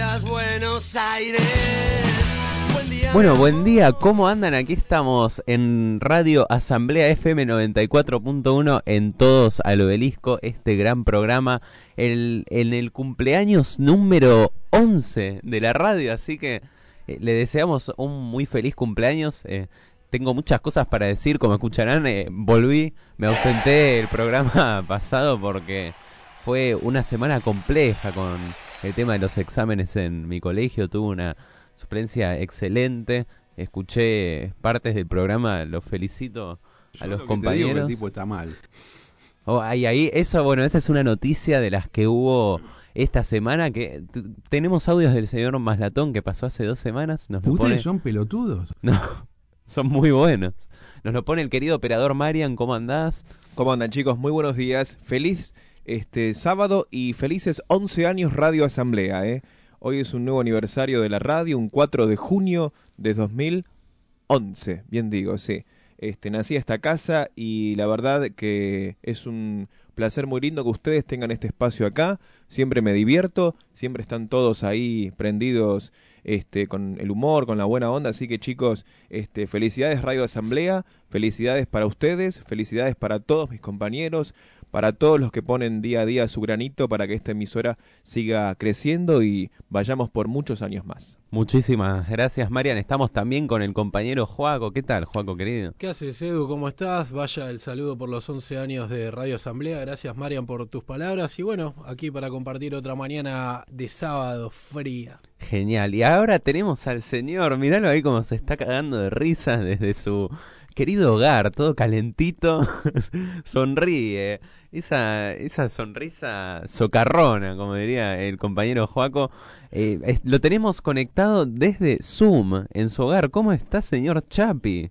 días, Buenos Aires. Buen día. Bueno, buen día, ¿cómo andan? Aquí estamos en Radio Asamblea FM 94.1 en Todos al Obelisco, este gran programa, el, en el cumpleaños número 11 de la radio, así que eh, le deseamos un muy feliz cumpleaños. eh, tengo muchas cosas para decir, como escucharán, eh, volví, me ausenté el programa pasado porque fue una semana compleja con el tema de los exámenes en mi colegio, tuve una suplencia excelente, escuché partes del programa, los felicito a Yo los lo que te digo que compañeros. el tipo está mal. Oh, ahí, ahí, eso, bueno, esa es una noticia de las que hubo esta semana, que tenemos audios del señor Maslatón que pasó hace dos semanas, nos ¿Ustedes pone... son pelotudos? No, son muy buenos. Nos lo pone el querido operador Marian, ¿cómo andás? ¿Cómo andan chicos? Muy buenos días. Feliz este sábado y felices 11 años Radio Asamblea. ¿eh? Hoy es un nuevo aniversario de la radio, un 4 de junio de 2011. Bien digo, sí. Este, nací a esta casa y la verdad que es un placer muy lindo que ustedes tengan este espacio acá. Siempre me divierto, siempre están todos ahí prendidos este, con el humor, con la buena onda. Así que chicos, este, felicidades Radio Asamblea, felicidades para ustedes, felicidades para todos mis compañeros, para todos los que ponen día a día su granito para que esta emisora siga creciendo y vayamos por muchos años más. Muchísimas gracias, Marian. Estamos también con el compañero Juaco. ¿Qué tal, Juaco, querido? ¿Qué haces, Edu? ¿Cómo estás? Vaya el saludo por los 11 años de Radio Asamblea. Gracias, Marian, por tus palabras. Y bueno, aquí para compartir otra mañana de sábado fría. Genial. Y ahora tenemos al señor, miralo ahí como se está cagando de risa desde su querido hogar, todo calentito. Sonríe. Esa, esa sonrisa socarrona, como diría el compañero Joaco. Eh, es- lo tenemos conectado desde Zoom en su hogar. ¿Cómo está, señor Chapi?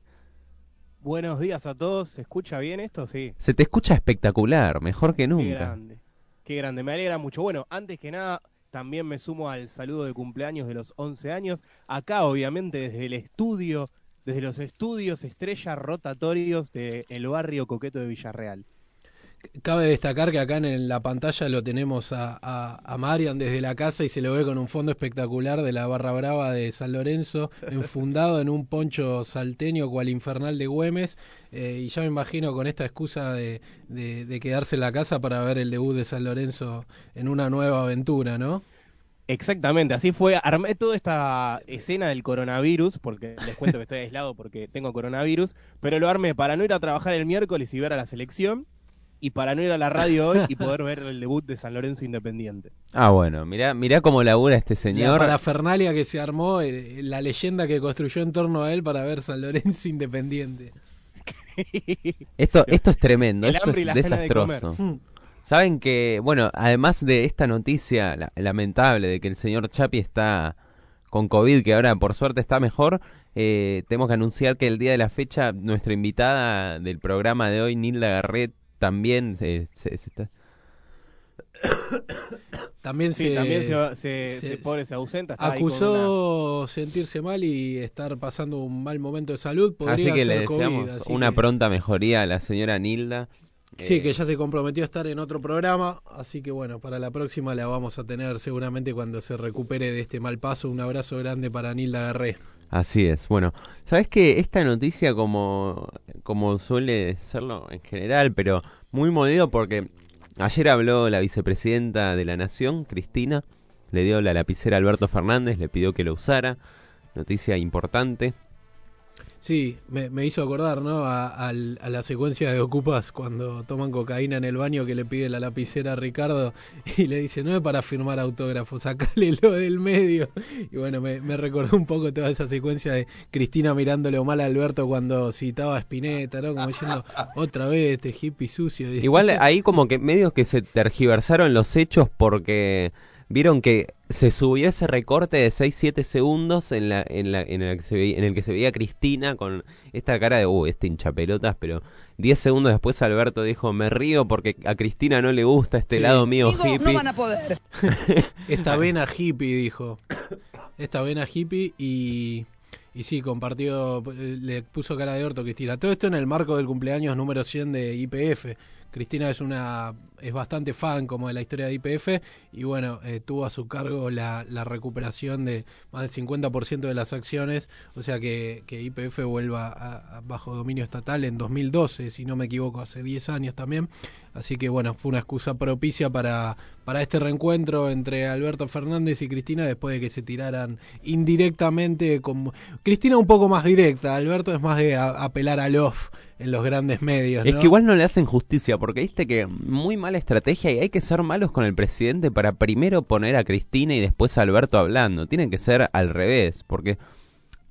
Buenos días a todos. ¿Se escucha bien esto? Sí. Se te escucha espectacular, mejor que Qué nunca. grande. Qué grande. Me alegra mucho. Bueno, antes que nada, también me sumo al saludo de cumpleaños de los 11 años. Acá, obviamente, desde el estudio, desde los estudios estrella rotatorios del barrio coqueto de Villarreal. Cabe destacar que acá en la pantalla lo tenemos a, a, a Marian desde la casa y se lo ve con un fondo espectacular de la barra brava de San Lorenzo, enfundado en un poncho salteño cual infernal de Güemes. eh, y ya me imagino con esta excusa de, de, de quedarse en la casa para ver el debut de San Lorenzo en una nueva aventura, ¿no? Exactamente, así fue. Armé toda esta escena del coronavirus, porque les cuento que estoy aislado porque tengo coronavirus, pero lo armé para no ir a trabajar el miércoles y ver a la selección, y para no ir a la radio hoy y poder ver el debut de San Lorenzo Independiente. Ah, bueno, mirá, mirá cómo labura este La señor. parafernalia que se armó, la leyenda que construyó en torno a él para ver San Lorenzo Independiente. Esto, esto es tremendo, El esto hambre y es de desastroso. Mm. Saben que, bueno, además de esta noticia la- lamentable de que el señor Chapi está con COVID, que ahora por suerte está mejor, eh, tenemos que anunciar que el día de la fecha nuestra invitada del programa de hoy, Nilda Garret, también se, se- se está... También Sí, se, también se, se, se- se- pobre, se ausenta. está ahí con acusó sentirse mal y estar pasando un mal momento de salud. Podría Así que le COVID, deseamos así una que- pronta mejoría a la señora Nilda. Sí, Eh, que ya se comprometió a estar en otro programa, así que bueno, para la próxima la vamos a tener seguramente cuando se recupere de este mal paso. Un abrazo grande para Nilda Garré. Así es. Bueno, sabes que esta noticia, como, como suele serlo en general, pero muy movido porque ayer habló la vicepresidenta de la Nación, Cristina, le dio la lapicera a Alberto Fernández, le pidió que lo usara. Noticia importante. Sí, me, hizo acordar, ¿no? A, a la secuencia de Ocupas cuando toman cocaína en el baño que le pide la lapicera a Ricardo y le dice, no es para firmar autógrafos, sacale lo del medio. Y bueno, me, me recordó un poco toda esa secuencia de Cristina mirándole mal a Alberto cuando citaba a Spinetta, ¿no? Como diciendo, otra vez este hippie sucio. Igual ahí como que medios que se tergiversaron los hechos porque vieron que se subió ese recorte de 6-7 segundos en, la, en, la, en, el que se veía, en el que se veía a Cristina con esta cara de, uh, este hinchapelotas, pero 10 segundos después Alberto dijo, me río porque a Cristina no le gusta este Sí. lado mío Digo, hippie. no van a poder. Esta vena hippie, dijo. Esta vena hippie y, y sí, compartió, le puso cara de orto a Cristina. Todo esto en el marco del cumpleaños número 100 de IPF. Cristina es una es bastante fan como de la historia de IPF y bueno, eh, tuvo a su cargo la, la recuperación de más del 50% de las acciones, o sea que, que IPF vuelva a- a bajo dominio estatal en 2012, si no me equivoco, hace 10 años también. Así que bueno, fue una excusa propicia para, para este reencuentro entre Alberto Fernández y Cristina después de que se tiraran indirectamente. Como... Cristina un poco más directa, Alberto es más de a- apelar al off en los grandes medios. Es que igual no le hacen justicia, porque viste que muy mala estrategia y hay que ser malos con el presidente para primero poner a Cristina y después a Alberto hablando. Tienen que ser al revés, porque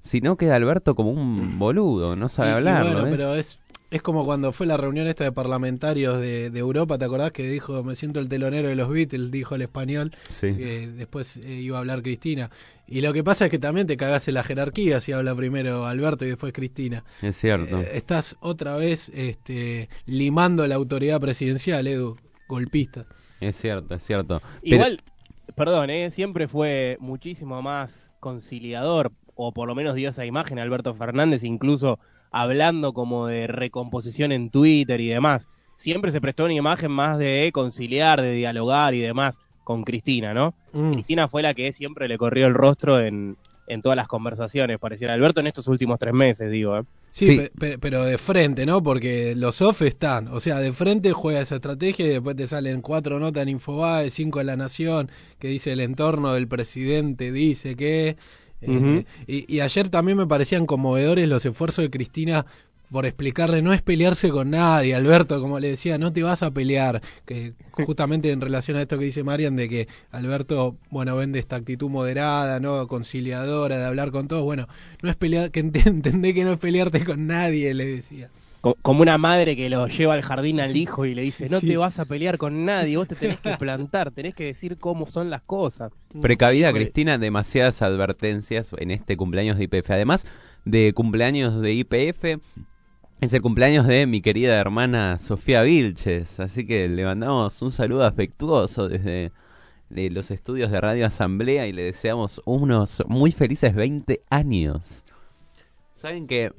si no queda Alberto como un boludo, no sabe Y- y hablar. bueno, ¿no pero es, es como cuando fue la reunión esta de parlamentarios de, de Europa, ¿te acordás que dijo, me siento el telonero de los Beatles, dijo el español, Sí. que después eh, iba a hablar Cristina. Y lo que pasa es que también te cagás en la jerarquía si habla primero Alberto y después Cristina. Es cierto. Eh, estás otra vez este, limando la autoridad presidencial, Edu, golpista. Es cierto, es cierto. Pero- Igual, perdón, ¿eh? siempre fue muchísimo más conciliador, o por lo menos dio esa imagen Alberto Fernández, incluso hablando como de recomposición en Twitter y demás. Siempre se prestó una imagen más de conciliar, de dialogar y demás con Cristina, ¿no? Mm. Cristina fue la que siempre le corrió el rostro en, en todas las conversaciones, pareciera Alberto en estos últimos tres meses, digo. ¿eh? Sí, Sí. pe- pe- pero de frente, ¿no? Porque los off están. O sea, de frente juega esa estrategia y después te salen cuatro notas en Infobae, cinco en La Nación, que dice el entorno del presidente, dice que... eh, y ayer también me parecían conmovedores los esfuerzos de Cristina por explicarle, no es pelearse con nadie, Alberto, como le decía, no te vas a pelear, que justamente en relación a esto que dice Marian, de que Alberto, bueno, vende esta actitud moderada, ¿no? Conciliadora, de hablar con todos, bueno, no es pelear, que ent- entendé que no es pelearte con nadie, le decía. Co- Como una madre que lo lleva al jardín al hijo y le dice, no Sí. te vas a pelear con nadie, vos te tenés que plantar, tenés que decir cómo son las cosas. Precavida Pobre- Cristina, demasiadas advertencias en este cumpleaños de IPF. Además de cumpleaños de IPF, es el cumpleaños de mi querida hermana Sofía Vilches. Así que le mandamos un saludo afectuoso desde de los estudios de Radio Asamblea y le deseamos unos muy felices 20 años. Saben que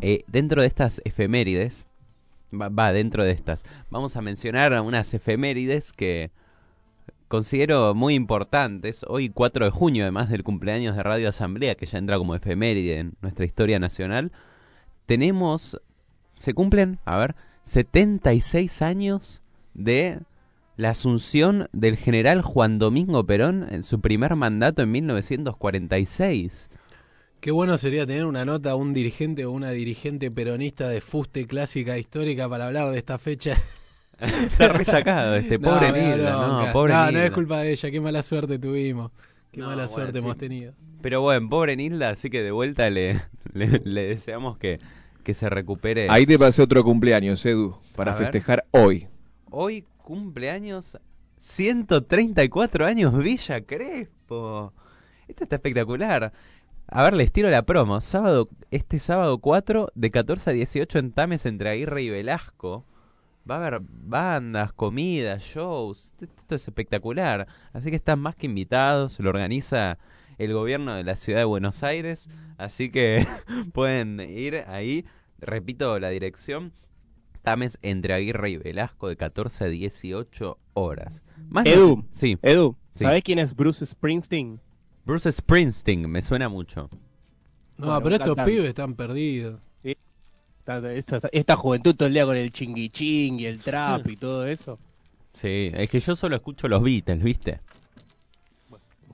eh, dentro de estas efemérides, va, va, dentro de estas, vamos a mencionar unas efemérides que considero muy importantes. Hoy 4 de junio, además del cumpleaños de Radio Asamblea, que ya entra como efeméride en nuestra historia nacional, tenemos, se cumplen, a ver, 76 años de la asunción del general Juan Domingo Perón en su primer mandato en 1946. Qué bueno sería tener una nota, un dirigente o una dirigente peronista de fuste clásica histórica para hablar de esta fecha. Está resacado este pobre Nilda, no, pobre no, no es culpa de ella, qué mala suerte tuvimos. Qué No, mala bueno, suerte sí. hemos tenido. Pero bueno, pobre Nilda, así que de vuelta le, le, le deseamos que, que se recupere. Ahí te pasé otro cumpleaños, Edu, para A ver. festejar hoy. Hoy cumpleaños 134 años Villa Crespo. Esto está espectacular. A ver, les tiro la promo. Sábado, este sábado 4 de 14 a 18 en Tames entre Aguirre y Velasco. Va a haber bandas, comidas, shows. Esto es espectacular. Así que están más que invitados. Lo organiza el gobierno de la ciudad de Buenos Aires. Así que pueden ir ahí. Repito la dirección. Tames entre Aguirre y Velasco de 14 a 18 horas. Más Edu. no- sí, Edu, Sí. ¿sabés quién es Bruce Springsteen? Bruce Springsteen, me suena mucho. No, Bueno, pero estos pibes están perdidos. Esta, esta- esta juventud todo el día con el chingui y el trap y todo eso. Sí, es que yo solo escucho los Beatles, ¿viste?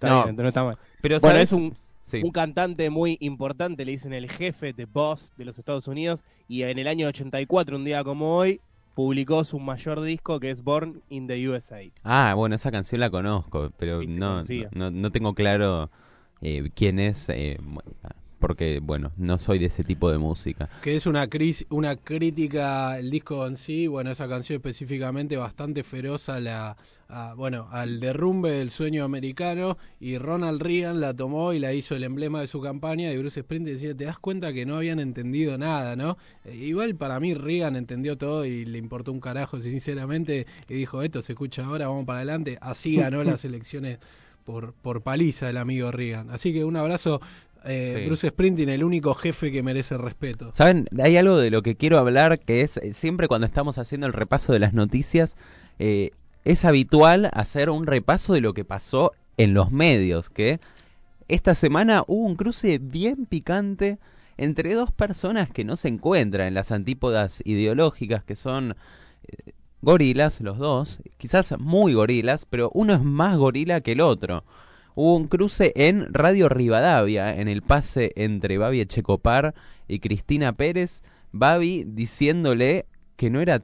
Está No. bien, no está mal. Pero Bueno, ¿sabes? es un, Sí. un cantante muy importante, le dicen el jefe de boss de los Estados Unidos, y en el año 84, un día como hoy, publicó su mayor disco que es Born in the USA. Ah, bueno, esa canción la conozco, pero no, no, no tengo claro eh, quién es, eh, porque, bueno, no soy de ese tipo de música. Que es una, cris- una crítica, el disco en sí, bueno, esa canción específicamente bastante feroz a la, a, bueno, al derrumbe del sueño americano y Ronald Reagan la tomó y la hizo el emblema de su campaña y Bruce Springsteen decía, te das cuenta que no habían entendido nada, ¿no? Eh, igual para mí Reagan entendió todo y le importó un carajo, sinceramente, y dijo, esto se escucha ahora, vamos para adelante, así ganó las elecciones por, por paliza el amigo Reagan. Así que un abrazo Eh, Sí. Bruce Springsteen, el único jefe que merece respeto. Saben, hay algo de lo que quiero hablar que es eh, siempre cuando estamos haciendo el repaso de las noticias, eh, es habitual hacer un repaso de lo que pasó en los medios, que esta semana hubo un cruce bien picante entre dos personas que no se encuentran en las antípodas ideológicas, que son eh, gorilas los dos, quizás muy gorilas, pero uno es más gorila que el otro. Hubo un cruce en Radio Rivadavia, en el pase entre Babi Echecopar y Cristina Pérez. Babi diciéndole que no era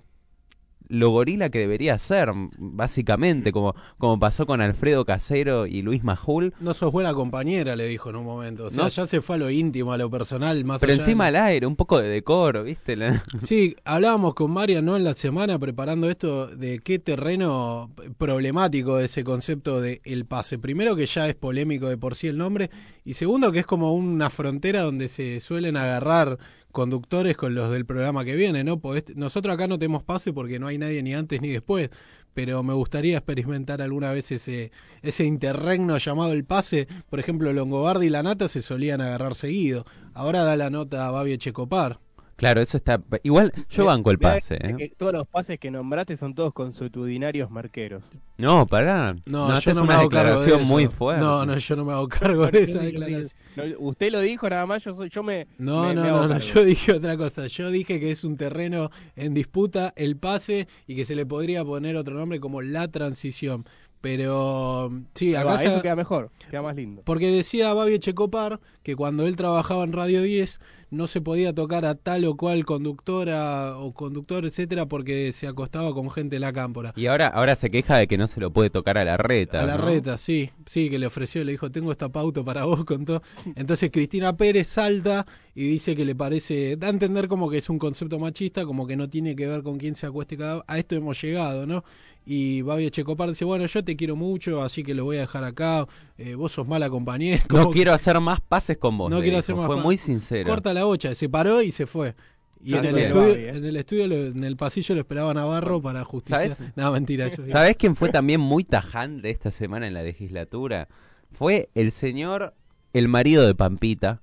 lo gorila que debería ser, básicamente, como, como pasó con Alfredo Casero y Luis Majul. No sos buena compañera, le dijo en un momento. O sea, No. ya se fue a lo íntimo, a lo personal, más Pero allá encima de- al aire, un poco de decoro, ¿viste? La- Sí, hablábamos con María, ¿no? En la semana preparando esto de qué terreno problemático ese concepto de el pase. Primero que ya es polémico de por sí el nombre y segundo que es como una frontera donde se suelen agarrar conductores con los del programa que viene, ¿no? Podés- nosotros acá no tenemos pase porque no hay nadie ni antes ni después, pero me gustaría experimentar alguna vez ese ese interregno llamado el pase. Por ejemplo, Longobardi y la Nata se solían agarrar seguido. Ahora da la nota a Babi Checopar. Claro, eso está... Igual yo banco el pase, ¿eh? todos los pases que nombraste son todos consuetudinarios marqueros. No, pará. No, esta yo es no me una hago cargo de declaración muy fuerte. No, no, yo no me hago cargo de esa declaración. No, usted lo dijo nada más, yo soy, yo me. No, me- no, me hago no, no, yo dije otra cosa. Yo dije que es un terreno en disputa el pase y que se le podría poner otro nombre como la transición. Pero sí, acá va, se- eso queda mejor, queda más lindo. porque decía Babi Echecopar que cuando él trabajaba en Radio 10 no se podía tocar a tal o cual conductora o conductor, etcétera, porque se acostaba con gente de la cámpora. Y ahora, ahora se queja de que no se lo puede tocar a la reta. A la ¿no? reta, sí, sí, que le ofreció, le dijo, tengo esta pauta para vos, con todo. Entonces Cristina Pérez salta y dice que le parece, da a entender como que es un concepto machista, como que no tiene que ver con quién se acueste cada A esto hemos llegado, ¿no? Y Babi Echecopar dice, bueno, yo te quiero mucho, así que lo voy a dejar acá, eh, vos sos mala compañera. No quiero hacer más pases con vos. No quiero dijo. hacer más Fue muy sincero. Corta la bocha, se paró y se fue. Y en el, estudio, ¿eh? en el estudio, en el pasillo lo esperaba Navarro para justicia. ¿Sabes? No, mentira, eso. ¿Sabés quién fue también muy tajante esta semana en la legislatura? Fue el señor, el marido de Pampita,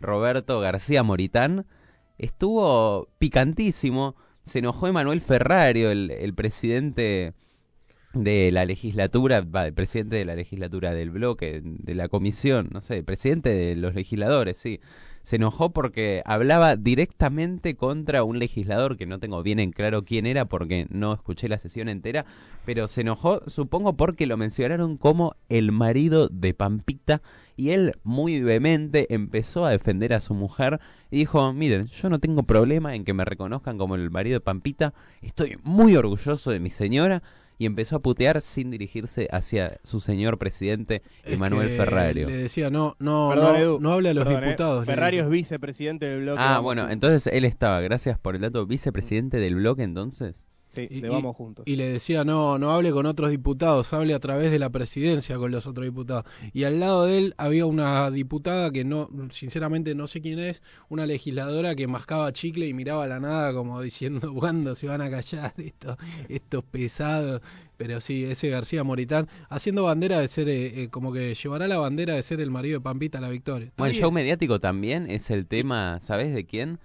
Roberto García Moritán. Estuvo picantísimo. Se enojó Emanuel Ferrario, el, el presidente de la legislatura, va, el presidente de la legislatura del bloque, de la comisión, no sé, presidente de los legisladores, sí. Se enojó porque hablaba directamente contra un legislador que no tengo bien en claro quién era porque no escuché la sesión entera, pero se enojó, supongo, porque lo mencionaron como el marido de Pampita y él muy vehemente empezó a defender a su mujer y dijo, miren, yo no tengo problema en que me reconozcan como el marido de Pampita, estoy muy orgulloso de mi señora y empezó a putear sin dirigirse hacia su señor presidente Es Emanuel Ferrario. Le decía, no, no, Perdón, no, Edu, no hable a los perdón, eh. diputados. Ferrario es vicepresidente del bloque. Ah, bueno, entonces él estaba, gracias por el dato, vicepresidente del bloque entonces. Sí, Y- y- Vamos Juntos. Y le decía, no, no hable con otros diputados, hable a través de la presidencia con los otros diputados. Y al lado de él había una diputada que no, sinceramente no sé quién es, una legisladora que mascaba chicle y miraba a la nada como diciendo, ¿cuándo se van a callar esto, estos pesados? Pero sí, ese García Moritán, haciendo bandera de ser, eh, eh, como que llevará la bandera de ser el marido de Pampita a la victoria. Bueno, el show mediático también es el tema, ¿sabes de quién?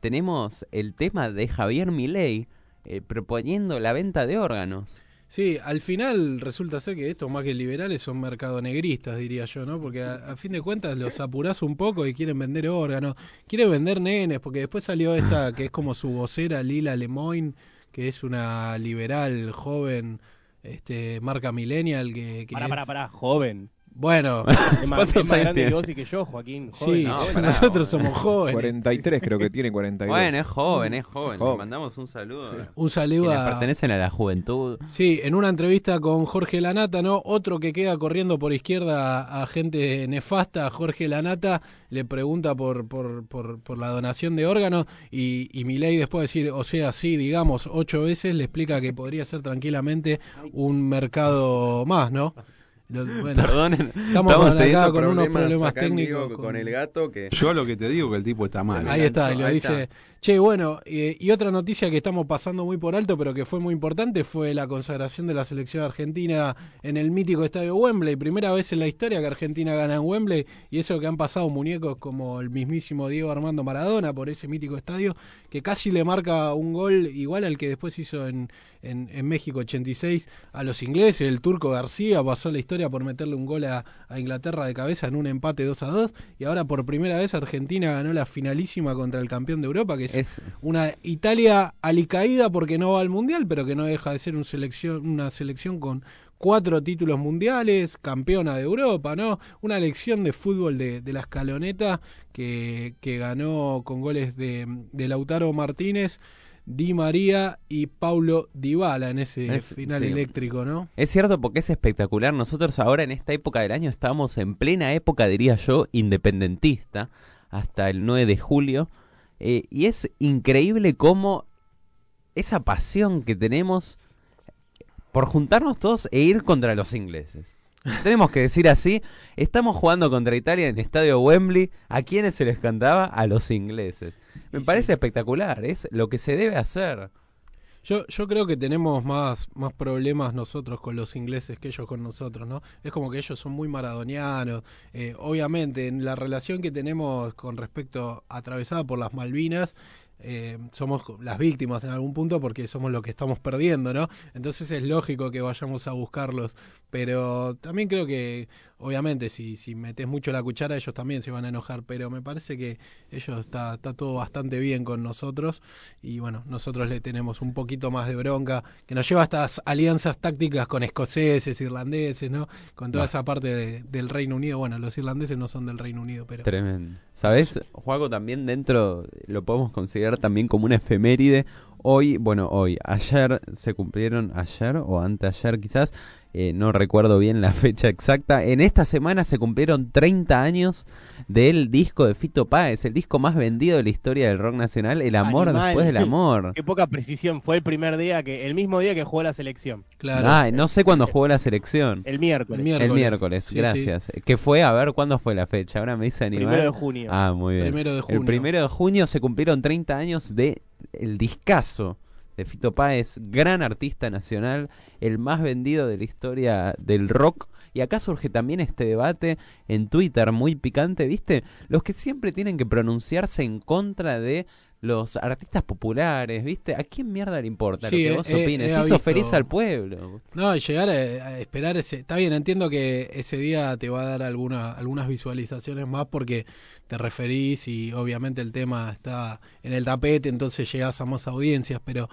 Tenemos el tema de Javier Milei eh, proponiendo la venta de órganos. Sí, al final resulta ser que estos más que liberales son mercadonegristas, diría yo, ¿no? Porque a, a fin de cuentas los apurás un poco y quieren vender órganos, quieren vender nenes, porque después salió esta que es como su vocera Lila Lemoyne, que es una liberal joven, este marca millennial que, es- pará, pará, joven. Bueno, Es más, ¿Cuántos es más años grande que vos y que yo, Joaquín. Joven, sí, no, joven. pará, nosotros bueno. somos jóvenes. 43 creo que tiene 42. Bueno, es joven, es joven. Joven. Le mandamos un saludo. Un saludo a, pertenecen a la juventud. Sí, en una entrevista con Jorge Lanata, ¿no? Otro que queda corriendo por izquierda a, a gente nefasta, Jorge Lanata, le pregunta por, por, por, por la donación de órganos y, y Milei después de decir, o sea, sí, digamos, ocho veces, le explica que podría ser tranquilamente un mercado más, ¿no? Lo- bueno, Perdonen, Estamos teniendo con unos problemas técnicos con- con el gato que Yo lo que te digo que el tipo está mal. Ahí está, y lo dice. está. Che, bueno, eh, y otra noticia que estamos pasando muy por alto, pero que fue muy importante, fue la consagración de la selección argentina en el mítico estadio Wembley. Primera vez en la historia que Argentina gana en Wembley, y eso que han pasado muñecos como el mismísimo Diego Armando Maradona por ese mítico estadio, que casi le marca un gol igual al que después hizo en, en, en México 86 a los ingleses. El turco García pasó la historia por meterle un gol a, a Inglaterra de cabeza en un empate 2 a 2, y ahora por primera vez Argentina ganó la finalísima contra el campeón de Europa, que es, Es, una Italia alicaída porque no va al mundial, pero que no deja de ser un selección, una selección con cuatro títulos mundiales, campeona de Europa, ¿no? Una lección de fútbol de, de la escaloneta que, que ganó con goles de, de Lautaro Martínez, Di María y Paulo Dybala en ese Es- final sí. eléctrico, ¿no? es cierto porque es espectacular. Nosotros ahora en esta época del año estamos en plena época, diría yo, independentista, hasta el 9 de julio. Eh, y es increíble cómo esa pasión que tenemos por juntarnos todos e ir contra los ingleses. Tenemos que decir así, estamos jugando contra Italia en el estadio Wembley. ¿A quiénes se les cantaba? A los ingleses. Me Y parece espectacular, es lo que se debe hacer. Yo, yo creo que tenemos más, más problemas nosotros con los ingleses que ellos con nosotros, ¿no? Es como que ellos son muy maradonianos. Eh, obviamente, en la relación que tenemos con respecto atravesada por las Malvinas, eh, somos las víctimas en algún punto porque somos lo que estamos perdiendo, ¿no? Entonces es lógico que vayamos a buscarlos. Pero también creo que, obviamente, si, si metes mucho la cuchara, ellos también se van a enojar. Pero me parece que ellos está, está todo bastante bien con nosotros. Y bueno, nosotros le tenemos un poquito más de bronca, que nos lleva a estas alianzas tácticas con escoceses, irlandeses, ¿no? Con toda esa parte de- del Reino Unido. Bueno, los irlandeses no son del Reino Unido, pero... Tremendo. ¿Sabes? Juego también dentro, lo podemos considerar también como una efeméride. Hoy, bueno, hoy, ayer se cumplieron, ayer o anteayer quizás, eh, no recuerdo bien la fecha exacta. En esta semana se cumplieron 30 años del disco de Fito Páez, el disco más vendido de la historia del rock nacional, El amor Animal. después del amor. Qué poca precisión. Fue el primer día que, el mismo día que jugó la selección. Claro. Ah, no sé cuándo jugó la selección. El miércoles. El miércoles. El miércoles, Sí, gracias. ¿Qué fue? A ver, ¿cuándo fue la fecha? Ahora me dice animal. Primero de junio. Ah, muy bien. Primero de El junio. primero de junio se cumplieron 30 años de el discazo de Fito Páez, gran artista nacional, el más vendido de la historia del rock. Y acá surge también este debate en Twitter muy picante, ¿viste? Los que siempre tienen que pronunciarse en contra de los artistas populares, ¿viste? ¿A quién mierda le importa Sí, lo que he- vos he- opines? he Hizo visto- feliz al pueblo. No, y llegar a, a esperar ese... Está bien, entiendo que ese día te va a dar alguna, algunas visualizaciones más porque te referís y obviamente el tema está en el tapete, entonces llegás a más audiencias, pero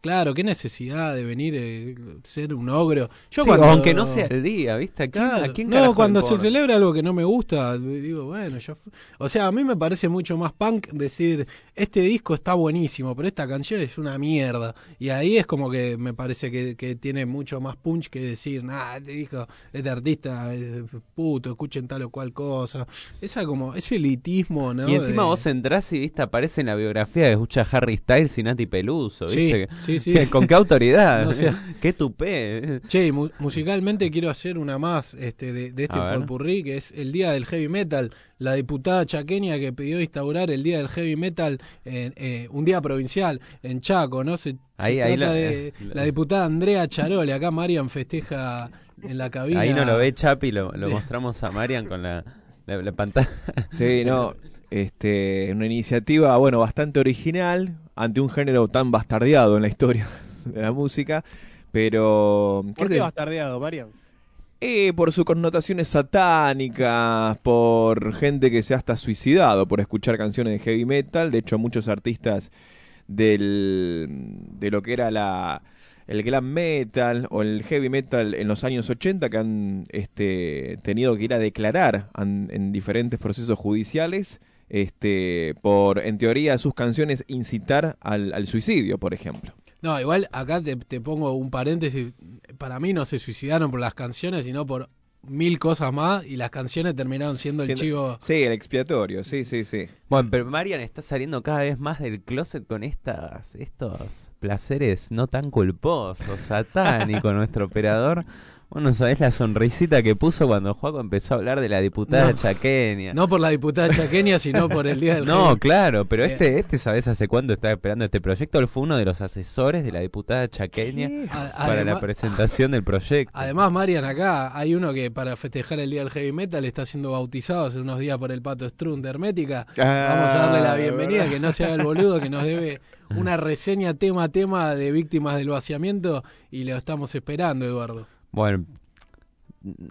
claro, qué necesidad de venir eh, ser un ogro. Yo Sí, cuando- aunque no sea el día, ¿viste? ¿A quién, Claro. a quién no, cuando se celebra algo que no me gusta, digo, bueno, ya fue. O sea, a mí me parece mucho más punk decir, este disco está buenísimo, pero esta canción es una mierda. Y ahí es como que me parece que, que tiene mucho más punch que decir, nah, este disco, este artista es puto, escuchen tal o cual cosa. Esa como, ese elitismo, ¿no? Y encima De- vos entrás y viste, aparece en la biografía de escucha Harry Styles y Nati Peluso, Sí, ¿viste? Sí, sí. ¿Con qué autoridad? No. ¿Qué tupé? Che, y mu- musicalmente quiero hacer una más este, de, de este potpourri, que es el Día del Heavy Metal. La diputada chaqueña que pidió instaurar el Día del Heavy Metal, en, eh, un día provincial, en Chaco, ¿no? Se, se Ahí- ahí trata la- de la- la diputada Andrea Charole. Acá Marian festeja en la cabina. Ahí no lo ve Chapi, lo, lo mostramos a Marian con la, la, la pantalla. Sí, no, este, una iniciativa, bueno, bastante original ante un género tan bastardeado en la historia de la música, pero ¿Por ¿qué bastardeado, Marian? Eh, por sus connotaciones satánicas, por gente que se ha hasta suicidado por escuchar canciones de heavy metal. De hecho, muchos artistas del, de lo que era la, el glam metal o el heavy metal en los años 80 que han este, tenido que ir a declarar en diferentes procesos judiciales este, por, en teoría, sus canciones incitar al, al suicidio, por ejemplo. No, igual acá te, te pongo un paréntesis. Para mí no se suicidaron por las canciones, sino por mil cosas más. Y las canciones terminaron siendo el Siendo- chivo. Sí, el expiatorio, sí, sí, sí. Bueno, pero Marian está saliendo cada vez más del closet con estas, estos placeres no tan culposos, satánicos, nuestro operador. Bueno, ¿sabés la sonrisita que puso cuando Juaco empezó a hablar de la diputada No. chaqueña? No por la diputada chaqueña, sino por el Día del No, claro, pero Eh. este, este, ¿sabés hace cuánto estaba esperando este proyecto? Él fue uno de los asesores de la diputada chaqueña para la presentación del proyecto. Además, Marian, acá hay uno que para festejar el Día del Heavy Metal está siendo bautizado hace unos días por el Pato Strun de Hermética. Ah, Vamos a darle la bienvenida, ¿verdad? que no se haga el boludo, que nos debe una reseña tema a tema de víctimas del vaciamiento y lo estamos esperando, Eduardo. Bueno,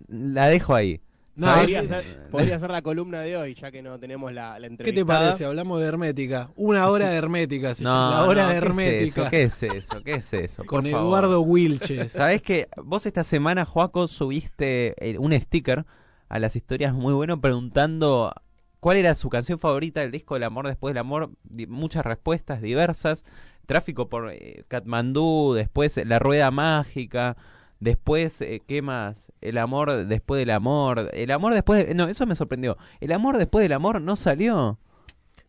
la dejo ahí. No, ¿Sabés? podría, ser, podría ser la columna de hoy, ya que no tenemos la, la ¿Qué entrevista. te parece? Hablamos de Hermética. Una hora de Hermética, se llama, No, la hora no, de ¿qué es Hermética. eso? ¿Qué es eso? ¿Qué es eso? con Por favor. Eduardo Wilches. ¿Sabés que vos esta semana, Joaco, subiste eh, un sticker a las historias muy bueno preguntando cuál era su canción favorita del disco del amor después del amor? Muchas respuestas diversas. Tráfico por eh, Katmandú, después La Rueda Mágica, después, eh, ¿qué más? El amor después del amor. El amor después... de- No, eso me sorprendió. El amor después del amor no salió.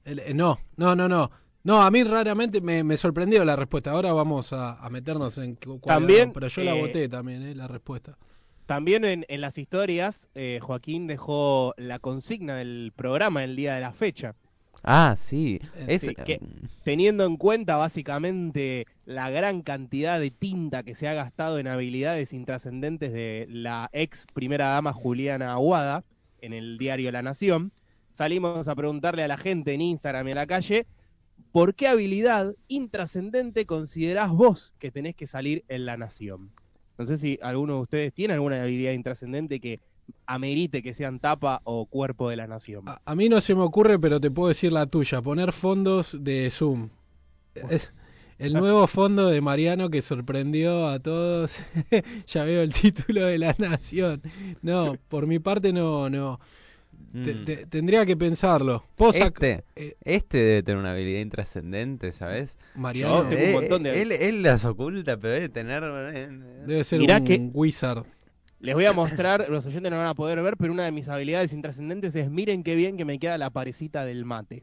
El- eh, no, no, no, no. No, a mí raramente me, me sorprendió la respuesta. Ahora vamos a, a meternos en cu- cuál También, pero yo la eh, voté también, eh, la respuesta. También en, en las historias, eh, Joaquín dejó la consigna del programa el día de la fecha. Ah, sí. Es, sí, que- teniendo en cuenta básicamente la gran cantidad de tinta que se ha gastado en habilidades intrascendentes de la ex primera dama Juliana Aguada en el diario La Nación, salimos a preguntarle a la gente en Instagram y en la calle, ¿por qué habilidad intrascendente considerás vos que tenés que salir en La Nación? No sé si alguno de ustedes tiene alguna habilidad intrascendente que amerite que sean tapa o cuerpo de la nación. A, a mí no se me ocurre, pero te puedo decir la tuya. Poner fondos de Zoom. Es el nuevo fondo de Mariano que sorprendió a todos. ya veo el título de la nación. No, por mi parte no, no. Te- Mm. te- tendría que pensarlo. Este, eh, este debe tener una habilidad intrascendente, ¿sabes? Mariano Yo tengo un Eh, montón de- él, él las oculta, pero debe tener... eh, debe ser Mirá un que- wizard. Les voy a mostrar, los oyentes no van a poder ver, pero una de mis habilidades intrascendentes es miren qué bien que me queda la parecita del mate.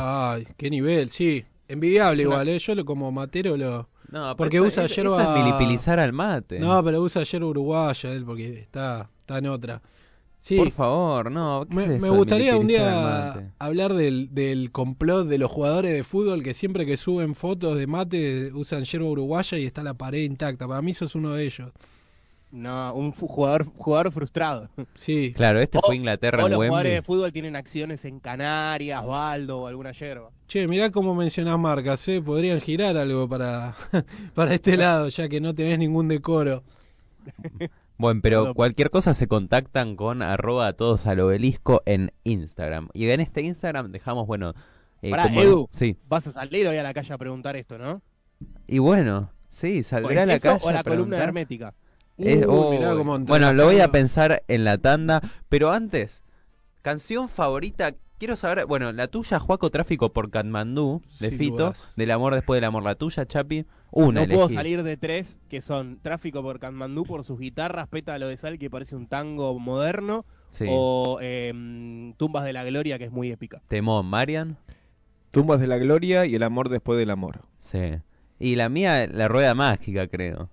Ay, qué nivel, sí. Envidiable igual, ¿eh? Yo lo, como matero lo... No, Porque pero usa yerba- eso es milipilizar al mate. No, pero usa ayer uruguaya él porque está, está en otra. Sí, Por favor, no. ¿qué me, es eso gustaría un día hablar del, del complot de los jugadores de fútbol que siempre que suben fotos de mate usan yerba uruguaya y está la pared intacta. Para mí sos uno de ellos. No, un jugador, jugador frustrado. Sí, Claro, este O- fue Inglaterra o en los jugadores de fútbol tienen acciones en Canarias, Baldo o alguna yerba. Che, mirá cómo mencionás marcas, ¿eh? Podrían girar algo para, para este lado, ya que no tenés ningún decoro. Bueno, pero cualquier cosa se contactan con arroba a todos al obelisco en Instagram. Y en este Instagram dejamos, bueno... eh, Pará, como- Edu. Sí. Vas a salir hoy a la calle a preguntar esto, ¿no? Y bueno, sí, ¿O saldrá a es la calle o a la columna preguntar. hermética? Es- Uy, mirá uy. cómo entra bueno, lo voy a pensar en la tanda, pero antes, canción favorita, quiero saber, bueno, la tuya, Juaco Tráfico por Katmandú, de Sin Fito, dudas. del amor después del amor, la tuya, Chapi, una no puedo salir de tres, que son Tráfico por Katmandú por sus guitarras, Pétalo de Sal, que parece un tango moderno, Sí. o em, Tumbas de la Gloria, que es muy épica. Temón, Marian, Tumbas de la gloria y el amor después del amor. sí. Y la mía, la rueda mágica, creo.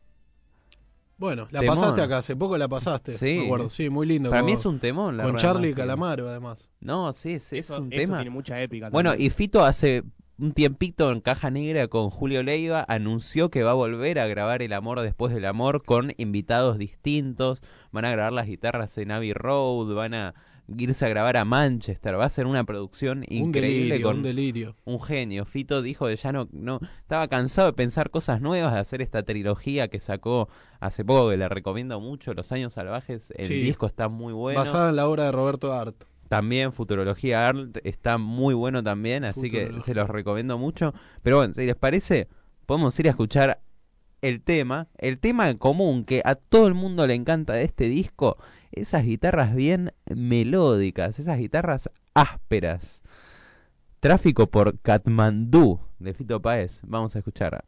Bueno, la Temón. pasaste acá, hace poco la pasaste. Sí. Me acuerdo, sí, muy lindo. Para con, mí es un temón, la con Charlie. Calamaro, además. No, sí, sí, es eso un eso tema. tiene mucha épica. Bueno, también. y Fito hace un tiempito en Caja Negra con Julio Leiva anunció que va a volver a grabar El Amor después del Amor con invitados distintos. Van a grabar las guitarras en Abbey Road, van a irse a grabar a Manchester. Va a ser una producción un increíble delirio, con un delirio. un genio. Fito dijo que ya no, no estaba cansado de pensar cosas nuevas, de hacer esta trilogía que sacó hace poco, que le recomiendo mucho, Los Años Salvajes. El Sí. disco está muy bueno. Basada en la obra de Roberto Art. También Futurología Art está muy bueno también, así que se los recomiendo mucho. Pero bueno, si les parece, podemos ir a escuchar el tema, el tema común que a todo el mundo le encanta de este disco, esas guitarras bien melódicas, esas guitarras ásperas. Tráfico por Katmandú de Fito Páez. Vamos a escuchar.